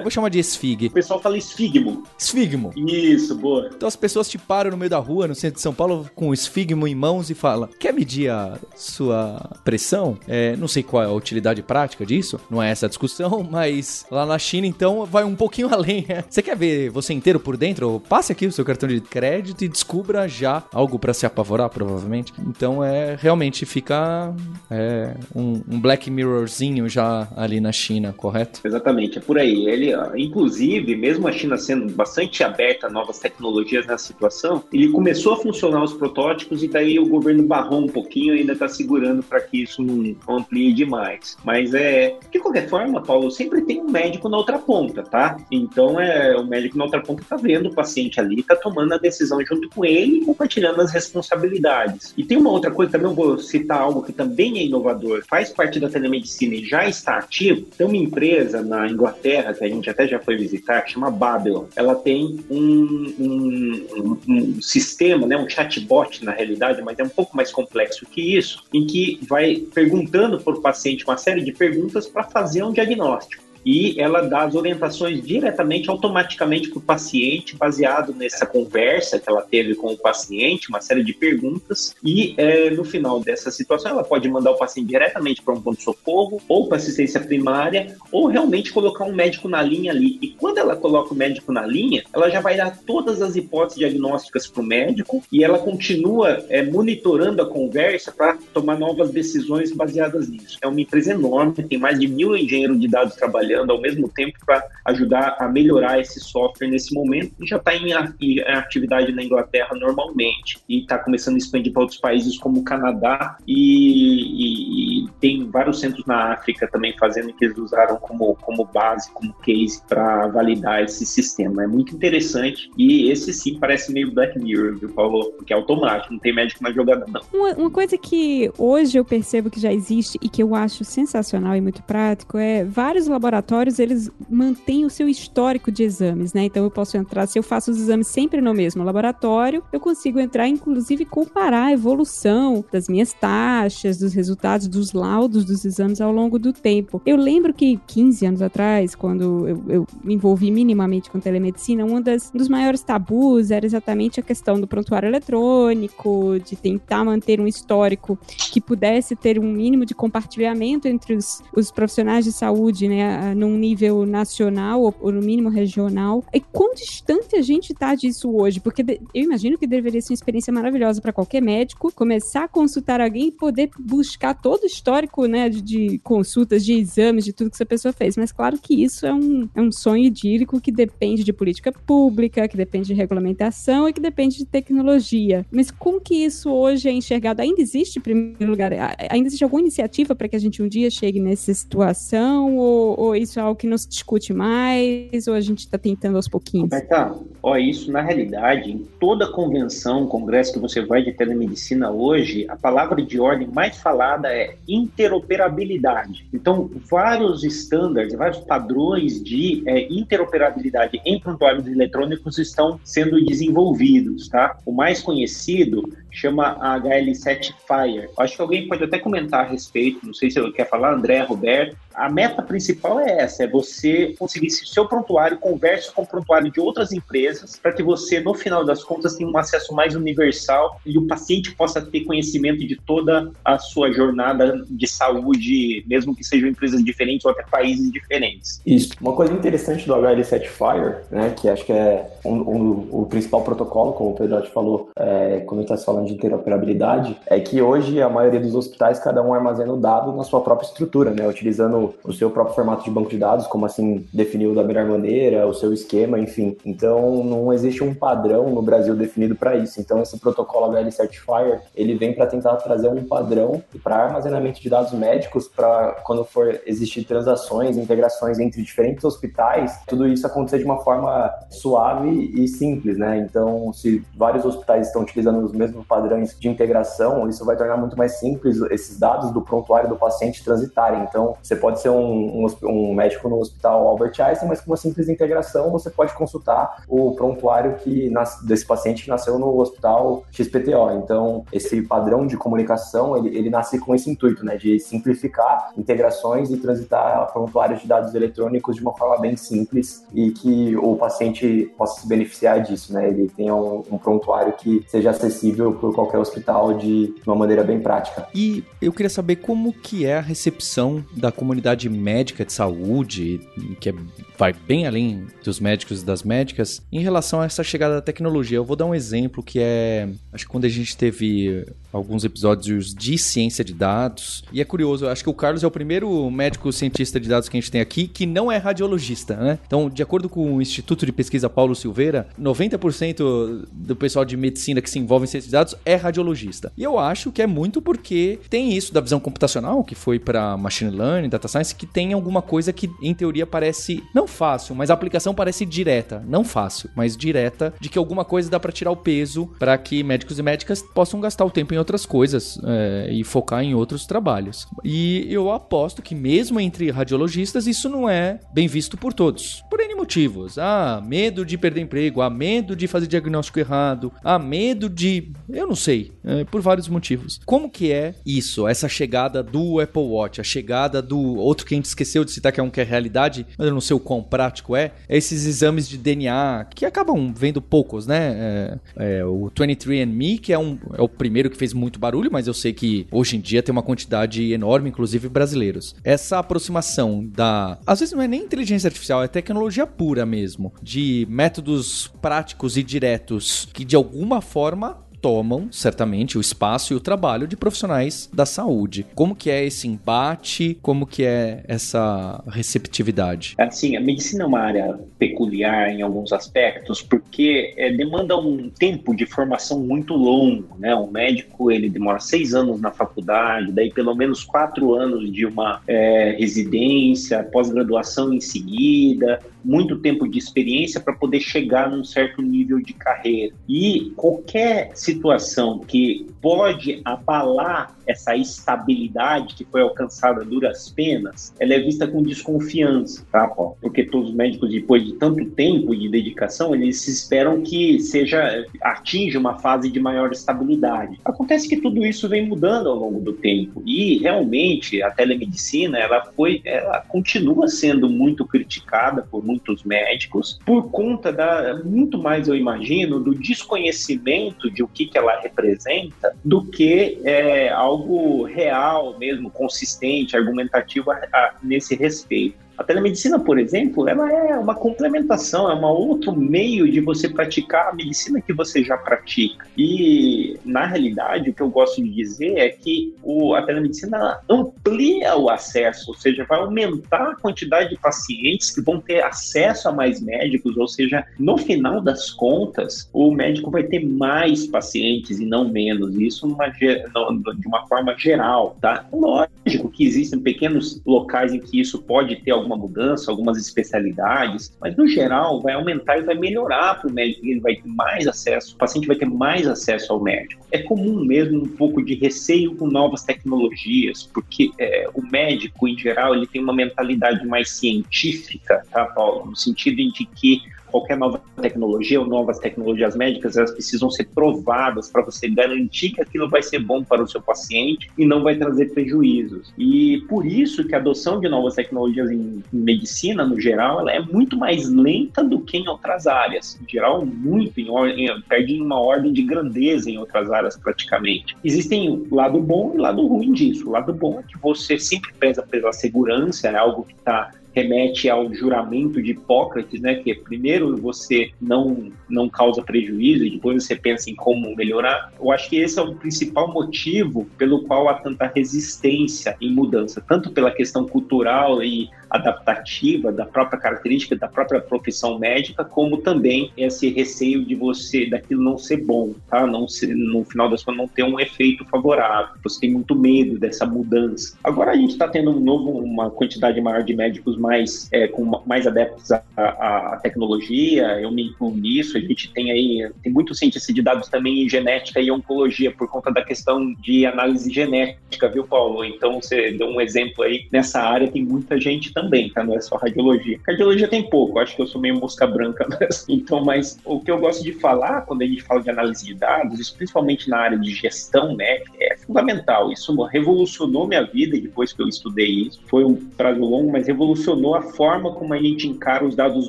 vou chamar de esfig. O pessoal fala esfigmo. Esfigmo. Isso, boa. Então as pessoas te param no meio da rua, no centro de São Paulo, com o esfigmo em mãos e falam: Quer medir a sua pressão? É, não sei qual é a utilidade prática disso, não é essa a discussão, mas lá na China, então, vai um pouquinho além. Né? Você quer ver você inteiro por dentro? Passe aqui o seu cartão de crédito e descubra já algo para se apavorar, provavelmente. Então, é realmente fica é, um, um Black Mirrorzinho já ali na China, correto? Exatamente, é por aí. Ele, inclusive, mesmo a China sendo bastante aberta a novas tecnologias, dias nessa situação, ele começou a funcionar os protótipos e daí o governo barrou um pouquinho ainda está segurando para que isso não amplie demais. Mas é. De qualquer forma, Paulo, sempre tem um médico na outra ponta, tá? Então é o médico na outra ponta está vendo o paciente ali, está tomando a decisão junto com ele e compartilhando as responsabilidades. E tem uma outra coisa também, eu vou citar algo que também é inovador, faz parte da telemedicina e já está ativo. Tem uma empresa na Inglaterra, que a gente até já foi visitar, que chama Babylon. Ela tem um, um um, um, sistema, né, um chatbot na realidade, mas é um pouco mais complexo que isso, em que vai perguntando para o paciente uma série de perguntas para fazer um diagnóstico e ela dá as orientações diretamente, automaticamente para o paciente, baseado nessa conversa que ela teve com o paciente, uma série de perguntas, e é, no final dessa situação ela pode mandar o paciente diretamente para um ponto-socorro, ou para assistência primária, ou realmente colocar um médico na linha ali. E quando ela coloca o médico na linha, ela já vai dar todas as hipóteses diagnósticas para o médico e ela continua é, monitorando a conversa para tomar novas decisões baseadas nisso. É uma empresa enorme, tem mais de mil engenheiros de dados trabalhando trabalhando ao mesmo tempo para ajudar a melhorar esse software nesse momento e já está em, atividade na Inglaterra normalmente e está começando a expandir para outros países como o Canadá e, e, e, tem vários centros na África também fazendo que eles usaram como, como base, como case para validar esse sistema. É muito interessante e esse sim parece meio Black Mirror, viu, Paulo? Porque é automático, não tem médico na jogada não. Uma, uma coisa que hoje eu percebo que já existe e que eu acho sensacional e muito prático é vários laboratórios laboratórios, eles mantêm o seu histórico de exames, né? Então eu posso entrar, se eu faço os exames sempre no mesmo laboratório, eu consigo entrar, inclusive, comparar a evolução das minhas taxas, dos resultados, dos laudos dos exames ao longo do tempo. Eu lembro que 15 anos atrás, quando eu, eu me envolvi minimamente com telemedicina, um, das, um dos maiores tabus era exatamente a questão do prontuário eletrônico, de tentar manter um histórico que pudesse ter um mínimo de compartilhamento entre os, os profissionais de saúde, né? Num nível nacional ou, ou, no mínimo regional. E quão distante a gente está disso hoje? Porque eu imagino que deveria ser uma experiência maravilhosa para qualquer médico começar a consultar alguém e poder buscar todo o histórico né, de, de, consultas, de exames, de tudo que essa pessoa fez. Mas claro que isso é um, é um sonho idílico que depende de política pública, que depende de regulamentação e que depende de tecnologia. Mas como que isso hoje é enxergado? Ainda existe, em primeiro lugar, ainda existe alguma iniciativa para que a gente um dia chegue nessa situação? Ou, ou isso é algo que não se discute mais? Ou a gente está tentando aos pouquinhos? Tá. Ó, isso na realidade, em toda convenção, congresso que você vai de telemedicina hoje, a palavra de ordem mais falada é interoperabilidade. Então, vários estándares, vários padrões de é, interoperabilidade em prontuários eletrônicos estão sendo desenvolvidos, tá? O mais conhecido chama HL7 Fire. Acho que alguém pode até comentar a respeito, não sei se eu quer falar, André, Roberto. A meta principal é essa, é você conseguir que o seu prontuário converse com o prontuário de outras empresas para que você, no final das contas, tenha um acesso mais universal e o paciente possa ter conhecimento de toda a sua jornada de saúde, mesmo que sejam empresas diferentes ou até países diferentes. Isso. Uma coisa interessante do HL7 Fire, né, que acho que é um, um, o principal protocolo, como o Pedro falou, é, quando está falando de interoperabilidade, é que hoje a maioria dos hospitais, cada um armazena o dado na sua própria estrutura, né, utilizando o seu próprio formato de banco de dados, como assim definiu da melhor maneira, o seu esquema, enfim. Então, não existe um padrão no Brasil definido para isso. Então, esse protocolo HL Certifier, ele vem para tentar trazer um padrão para armazenamento de dados médicos para quando for existir transações, integrações entre diferentes hospitais, tudo isso acontecer de uma forma suave e simples, né? Então, se vários hospitais estão utilizando os mesmos padrões de integração, isso vai tornar muito mais simples esses dados do prontuário do paciente transitarem. Então, você pode ser um, um, um médico no hospital Albert Einstein, mas com uma simples integração você pode consultar o prontuário que nas, desse paciente que nasceu no hospital XPTO. Então, esse padrão de comunicação, ele, ele nasce com esse intuito, né, de simplificar integrações e transitar prontuários de dados eletrônicos de uma forma bem simples e que o paciente possa se beneficiar disso, né, ele tenha um, um prontuário que seja acessível por qualquer hospital de uma maneira bem prática. E eu queria saber como que é a recepção da comunidade médica de saúde, que é, vai bem além dos médicos e das médicas, em relação a essa chegada da tecnologia. Eu vou dar um exemplo que é, acho que quando a gente teve alguns episódios de ciência de dados, e é curioso, acho que o Carlos é o primeiro médico cientista de dados que a gente tem aqui que não é radiologista, né? Então, de acordo com o Instituto de Pesquisa Paulo Silveira, 90% do pessoal de medicina que se envolve em ciência de dados é radiologista. E eu acho que é muito porque tem isso da visão computacional, que foi para machine learning, data science, que tem alguma coisa que em teoria parece não fácil, mas a aplicação parece direta, não fácil, mas direta, de que alguma coisa dá para tirar o peso para que médicos e médicas possam gastar o tempo em outras coisas é, e focar em outros trabalhos. E eu aposto que mesmo entre radiologistas isso não é bem visto por todos, por N motivos. Ah, medo de perder emprego, ah, medo de fazer diagnóstico errado, ah, medo de, não sei, é, por vários motivos. Como que é isso, essa chegada do Apple Watch, a chegada do outro que a gente esqueceu de citar que é um que é realidade, mas eu não sei o quão prático é, é esses exames de DNA que acabam vendo poucos, né? É, é, o 23andMe, que é, um, é o primeiro que fez muito barulho, mas eu sei que hoje em dia tem uma quantidade enorme, inclusive brasileiros. Essa aproximação da. Às vezes não é nem inteligência artificial, é tecnologia pura mesmo, de métodos práticos e diretos que de alguma forma tomam, certamente, o espaço e o trabalho de profissionais da saúde. Como que é esse embate? Como que é essa receptividade? Assim, a medicina é uma área peculiar em alguns aspectos, porque é, demanda um tempo de formação muito longo, né? Um médico, ele demora seis anos na faculdade, daí pelo menos quatro anos de uma é, residência, pós-graduação em seguida, muito tempo de experiência para poder chegar num certo nível de carreira. E qualquer situação que pode abalar essa estabilidade que foi alcançada a duras penas, ela é vista com desconfiança, tá, Paulo? Porque todos os médicos, depois de tanto tempo de dedicação, eles esperam que seja atinja uma fase de maior estabilidade. Acontece que tudo isso vem mudando ao longo do tempo e realmente a telemedicina ela foi, ela continua sendo muito criticada por muitos médicos por conta da muito mais eu imagino do desconhecimento de o que, que ela representa do que é, algo real mesmo, consistente, argumentativo a, a, nesse respeito. A telemedicina, por exemplo, ela é uma complementação, é um outro meio de você praticar a medicina que você já pratica. E, na realidade, o que eu gosto de dizer é que o, a telemedicina amplia o acesso, ou seja, vai aumentar a quantidade de pacientes que vão ter acesso a mais médicos, ou seja, no final das contas, o médico vai ter mais pacientes e não menos. Isso numa, de uma forma geral, tá? Lógico que existem pequenos locais em que isso pode ter alguma mudança, algumas especialidades, mas no geral vai aumentar e vai melhorar para o médico, ele vai ter mais acesso, o paciente vai ter mais acesso ao médico. É comum mesmo um pouco de receio com novas tecnologias, porque é, o médico, em geral, ele tem uma mentalidade mais científica, tá, Paulo? No sentido de que qualquer nova tecnologia ou novas tecnologias médicas, elas precisam ser provadas para você garantir que aquilo vai ser bom para o seu paciente e não vai trazer prejuízos. E por isso que a adoção de novas tecnologias em, medicina, no geral, ela é muito mais lenta do que em outras áreas. Em geral, muito, em, em, perde uma ordem de grandeza em outras áreas praticamente. Existem lado bom e lado ruim disso. O lado bom é que você sempre preza pela segurança, é algo que está remete ao juramento de Hipócrates, né, que primeiro você não não causa prejuízo e depois você pensa em como melhorar. Eu acho que esse é o principal motivo pelo qual há tanta resistência em mudança, tanto pela questão cultural e adaptativa da própria característica da própria profissão médica, como também esse receio de você daquilo não ser bom, tá? Não ser, no final das contas não ter um efeito favorável. Você tem muito medo dessa mudança. Agora a gente está tendo um novo, uma quantidade maior de médicos mais é, com mais adeptos à, à, tecnologia. Eu me incluo nisso. A gente tem aí tem muito cientista de dados também em genética e oncologia por conta da questão de análise genética, viu, Paulo? Então você deu um exemplo aí nessa área tem muita gente também tá? Não é só radiologia. Radiologia tem pouco, acho que eu sou meio mosca branca mesmo. Então, mas o que eu gosto de falar quando a gente fala de análise de dados, isso principalmente na área de gestão médica, é fundamental. Isso revolucionou minha vida depois que eu estudei isso. Foi um prazo longo, mas revolucionou a forma como a gente encara os dados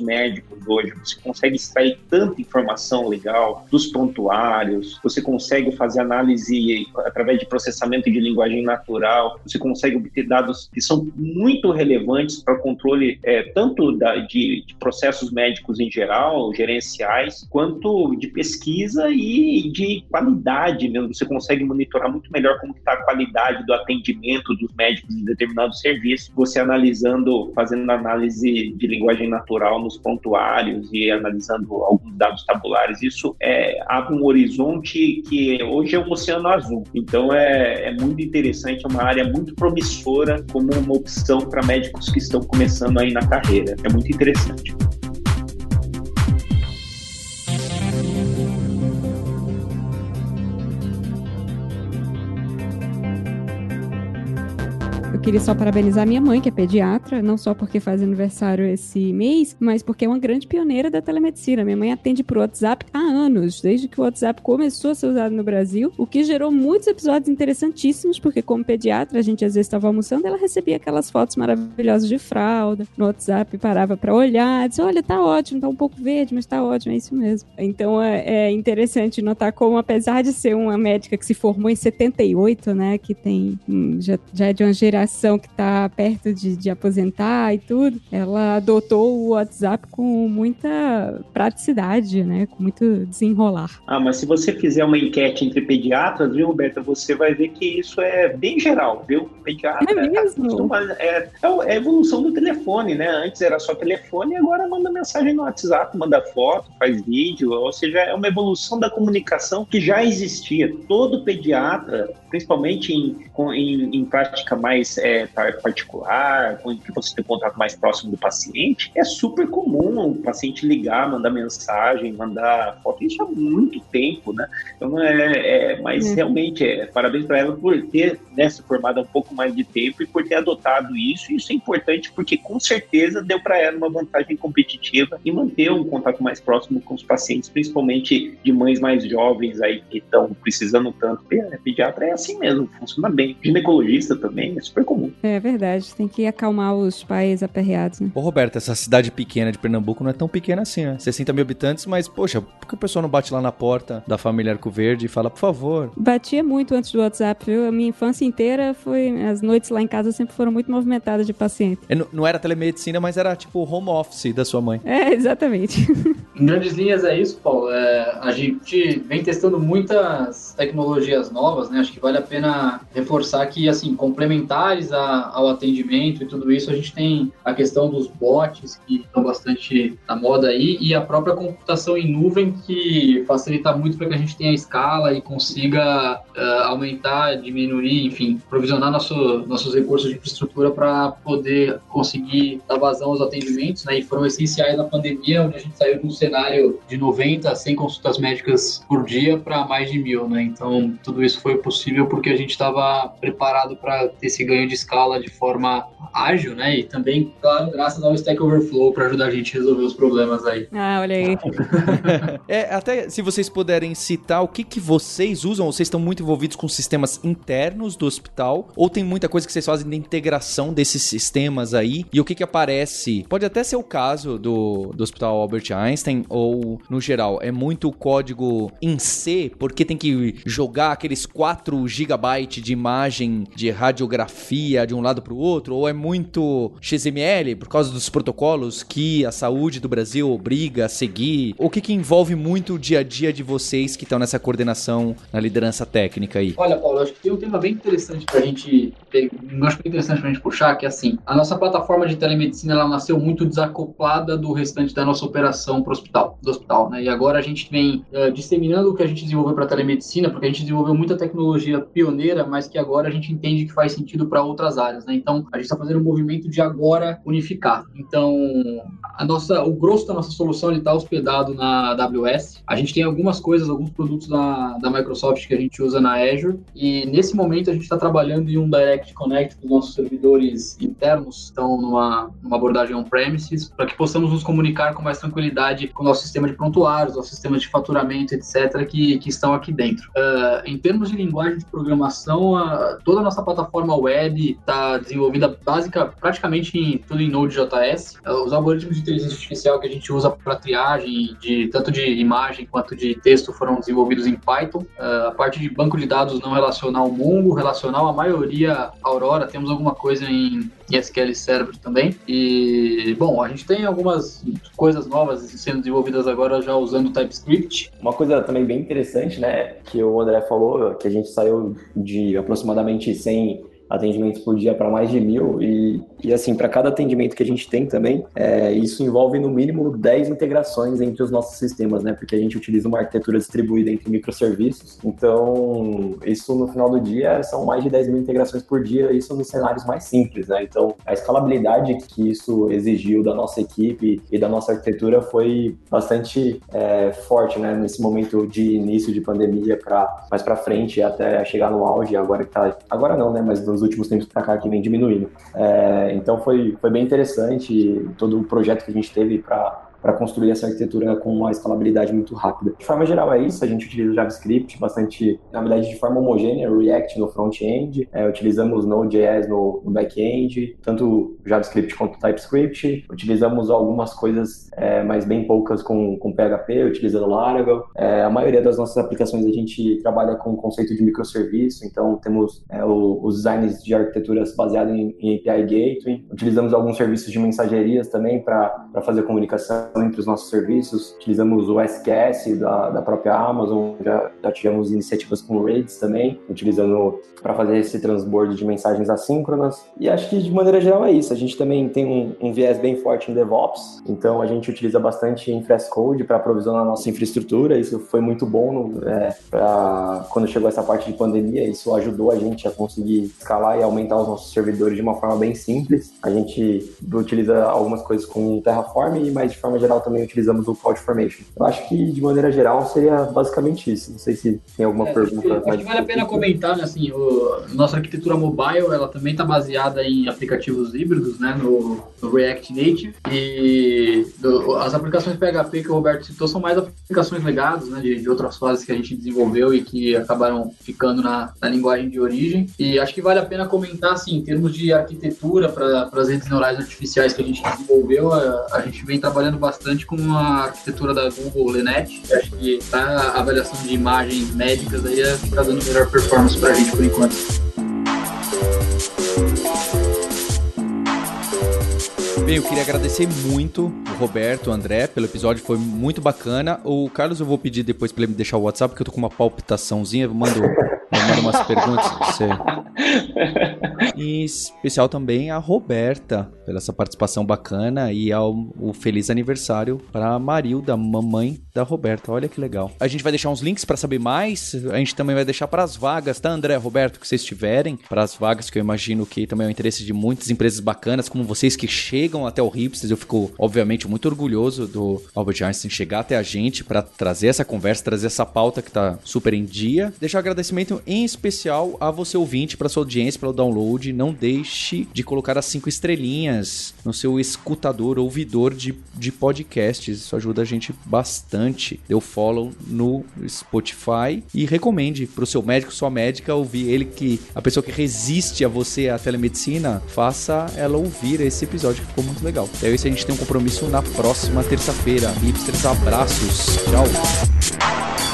médicos hoje. Você consegue extrair tanta informação legal dos prontuários, você consegue fazer análise através de processamento de linguagem natural, você consegue obter dados que são muito relevantes para controle é, tanto da, de, de, processos médicos em geral, gerenciais, quanto de pesquisa e de qualidade mesmo. Você consegue monitorar muito melhor como está a qualidade do atendimento dos médicos em determinado serviço, você analisando, fazendo análise de linguagem natural nos prontuários e analisando alguns dados tabulares. Isso é, abre um horizonte que hoje é um oceano azul. Então é, é muito interessante, é uma área muito promissora como uma opção para médicos que estão começando aí na carreira. É muito interessante. Queria só parabenizar minha mãe, que é pediatra, não só porque faz aniversário esse mês, mas porque é uma grande pioneira da telemedicina. Minha mãe atende por WhatsApp há anos, desde que o WhatsApp começou a ser usado no Brasil, o que gerou muitos episódios interessantíssimos, porque como pediatra, a gente às vezes estava almoçando, ela recebia aquelas fotos maravilhosas de fralda no WhatsApp, parava para olhar, disse, olha, tá ótimo, tá um pouco verde, mas tá ótimo, é isso mesmo. Então é, é interessante notar como, apesar de ser uma médica que se formou em 78, né, que tem, já, já é de uma geração geração que está perto de, de aposentar e tudo, ela adotou o WhatsApp com muita praticidade, né? Com muito desenrolar. Ah, mas se você fizer uma enquete entre pediatras, viu, Roberta, você vai ver que isso é bem geral, viu? Pediatra é mesmo? Tá é, é a evolução do telefone, né? Antes era só telefone, agora manda mensagem no WhatsApp, manda foto, faz vídeo, ou seja, é uma evolução da comunicação que já existia. Todo pediatra, principalmente em, em, em prática mais é, particular, com que você tem contato mais próximo do paciente, é super comum o paciente ligar, mandar mensagem, mandar foto. Isso há muito tempo, né? Então, é, é mas é. realmente, é, parabéns para ela por ter né, se formado há um pouco mais de tempo e por ter adotado isso. Isso é importante porque, com certeza, deu para ela uma vantagem competitiva e manter um contato mais próximo com os pacientes, principalmente de mães mais jovens aí que estão precisando tanto. Pediatra é assim mesmo, funciona bem. Ginecologista também é super comum comum. É verdade, tem que acalmar os pais aperreados, né? Ô, Roberto, essa cidade pequena de Pernambuco não é tão pequena assim, né? 60 mil habitantes, mas, poxa, por que o pessoal não bate lá na porta da família Arco Verde e fala, por favor? Batia muito antes do WhatsApp, viu? A minha infância inteira foi. As noites lá em casa sempre foram muito movimentadas de paciente. É, não- não era telemedicina, mas era tipo home office da sua mãe. É, exatamente. Em grandes linhas é isso, Paulo. É, a gente vem testando muitas tecnologias novas, né? Acho que vale a pena reforçar que, assim, complementares a- ao atendimento e tudo isso, a gente tem a questão dos bots, que estão bastante na moda aí, e a própria computação em nuvem, que facilita muito para que a gente tenha escala e consiga eh, aumentar, diminuir, enfim, provisionar nosso, nossos recursos de infraestrutura para poder conseguir dar vazão aos atendimentos, né? E foram essenciais na pandemia, onde a gente saiu de um cenário de 90 a 100 consultas médicas por dia para mais de mil, né? Então, tudo isso foi possível porque a gente estava preparado para ter esse ganho de escala de forma ágil, né? E também, claro, graças ao Stack Overflow para ajudar a gente a resolver os problemas aí. Ah, olha aí. É, até se vocês puderem citar o que, que vocês usam, ou vocês estão muito envolvidos com sistemas internos do hospital, ou tem muita coisa que vocês fazem de integração desses sistemas aí, e o que que aparece? Pode até ser o caso do, do Hospital Albert Einstein, ou no geral, é muito código em C, porque tem que jogar aqueles 4 GB de imagem de radiografia de um lado para o outro, ou é muito XML por causa dos protocolos que a saúde do Brasil obriga a seguir? O que, que envolve muito o dia a dia de vocês que estão nessa coordenação, na liderança técnica aí? Olha, Paulo, acho que tem um tema bem interessante pra gente, pe- um acho bem interessante pra gente puxar, que é assim, a nossa plataforma de telemedicina, ela nasceu muito desacoplada do restante da nossa operação pro hospital, do hospital, né? E agora a gente vem eh, disseminando o que a gente desenvolveu para telemedicina, porque a gente desenvolveu muita tecnologia pioneira, mas que agora a gente entende que faz sentido para outras áreas, né? Então, a gente está fazendo um movimento de agora unificar. Então, a nossa, o grosso da nossa solução está hospedado na AWS. A gente tem algumas coisas, alguns produtos da, da Microsoft que a gente usa na Azure. E nesse momento a gente está trabalhando em um Direct Connect com os nossos servidores internos, estão numa, numa abordagem on-premises, para que possamos nos comunicar com mais tranquilidade com o nosso sistema de prontuários, nosso sistema de faturamento, etc., que, que estão aqui dentro. Ah, em termos de linguagem de programação, toda a nossa plataforma web está desenvolvida básica, praticamente em, tudo em Node.js. Ah, Os algoritmos de inteligência artificial que a gente usa para triagem, de, tanto de imagem quanto de texto, foram desenvolvidos em Python. Ah, a parte de banco de dados não relacional Mongo, relacional, a maioria Aurora, temos alguma coisa em, em SQL Server também. E, bom, a gente tem algumas coisas novas sendo desenvolvidas agora já usando TypeScript. Uma coisa também bem interessante, né, que o André falou, que a gente saiu de aproximadamente 100 atendimentos por dia para mais de mil e, e assim, para cada atendimento que a gente tem também, é, isso envolve no mínimo 10 integrações entre os nossos sistemas, né, porque a gente utiliza uma arquitetura distribuída entre microserviços, então isso no final do dia são mais de 10 mil integrações por dia, isso nos cenários mais simples, né, então a escalabilidade que isso exigiu da nossa equipe e da nossa arquitetura foi bastante é, forte, né, nesse momento de início de pandemia para mais para frente até chegar no auge, agora que tá, agora não, né, mas nos últimos tempos para cá que vem diminuindo. É, então foi, foi bem interessante todo o projeto que a gente teve para para construir essa arquitetura com uma escalabilidade muito rápida. De forma geral é isso, a gente utiliza JavaScript bastante, na verdade de forma homogênea, React no front-end, é, utilizamos Node.js no, no back-end, tanto JavaScript quanto TypeScript, utilizamos algumas coisas, é, mas bem poucas com, com PHP, utilizando Laravel. É, a maioria das nossas aplicações a gente trabalha com o conceito de microserviço, então temos é, o, os designs de arquiteturas baseados em, em API Gateway, utilizamos alguns serviços de mensagerias também para fazer comunicação entre os nossos serviços, utilizamos o SQS da, da própria Amazon, já, já tivemos iniciativas com Raids também, utilizando para fazer esse transbordo de mensagens assíncronas. E acho que de maneira geral é isso. A gente também tem um, um viés bem forte em DevOps, então a gente utiliza bastante em Frescode para provisionar a nossa infraestrutura. Isso foi muito bom é, pra, quando chegou essa parte de pandemia. Isso ajudou a gente a conseguir escalar e aumentar os nossos servidores de uma forma bem simples. A gente utiliza algumas coisas com Terraform, mas de forma geral, também utilizamos o CloudFormation. Eu acho que, de maneira geral, seria basicamente isso. Não sei se tem alguma É, pergunta. acho que, acho que vale a pena comentar, né, assim, o, nossa arquitetura mobile, ela também está baseada em aplicativos híbridos, né, no, no React Native, e do- as aplicações PHP que o Roberto citou são mais aplicações legadas, né, de, de outras fases que a gente desenvolveu e que acabaram ficando na, na linguagem de origem, e acho que vale a pena comentar, assim, em termos de arquitetura para as redes neurais artificiais que a gente desenvolveu, a, a gente vem trabalhando bastante com a arquitetura da Google Lenet, acho que para avaliação de imagens médicas aí está dando melhor performance para a gente por enquanto. Bem, eu queria agradecer muito o Roberto, o André, pelo episódio, foi muito bacana. O Carlos eu vou pedir depois pra ele me deixar o WhatsApp, porque eu tô com uma palpitaçãozinha, eu mando, eu mando umas perguntas pra você. Em especial também a Roberta, pela essa participação bacana, e ao o feliz aniversário pra Marilda, mamãe da Roberta. Olha que legal. A gente vai deixar uns links pra saber mais, a gente também vai deixar pras vagas, tá, André, Roberto, que vocês tiverem, pras vagas que eu imagino que também é o interesse de muitas empresas bacanas, como vocês que chegam até o Hipsters. Eu fico, obviamente, muito orgulhoso do Albert Einstein chegar até a gente pra trazer essa conversa, trazer essa pauta que tá super em dia. Deixar um agradecimento em especial a você ouvinte, pra sua audiência, pelo download. Não deixe de colocar as cinco estrelinhas no seu escutador, ouvidor de, de podcasts. Isso ajuda a gente bastante. O follow no Spotify e recomende pro seu médico, sua médica, ouvir ele que a pessoa que resiste a você à telemedicina, faça ela ouvir esse episódio ficou muito legal. Então é isso, a gente tem um compromisso na próxima terça-feira. Hipsters, abraços. Tchau.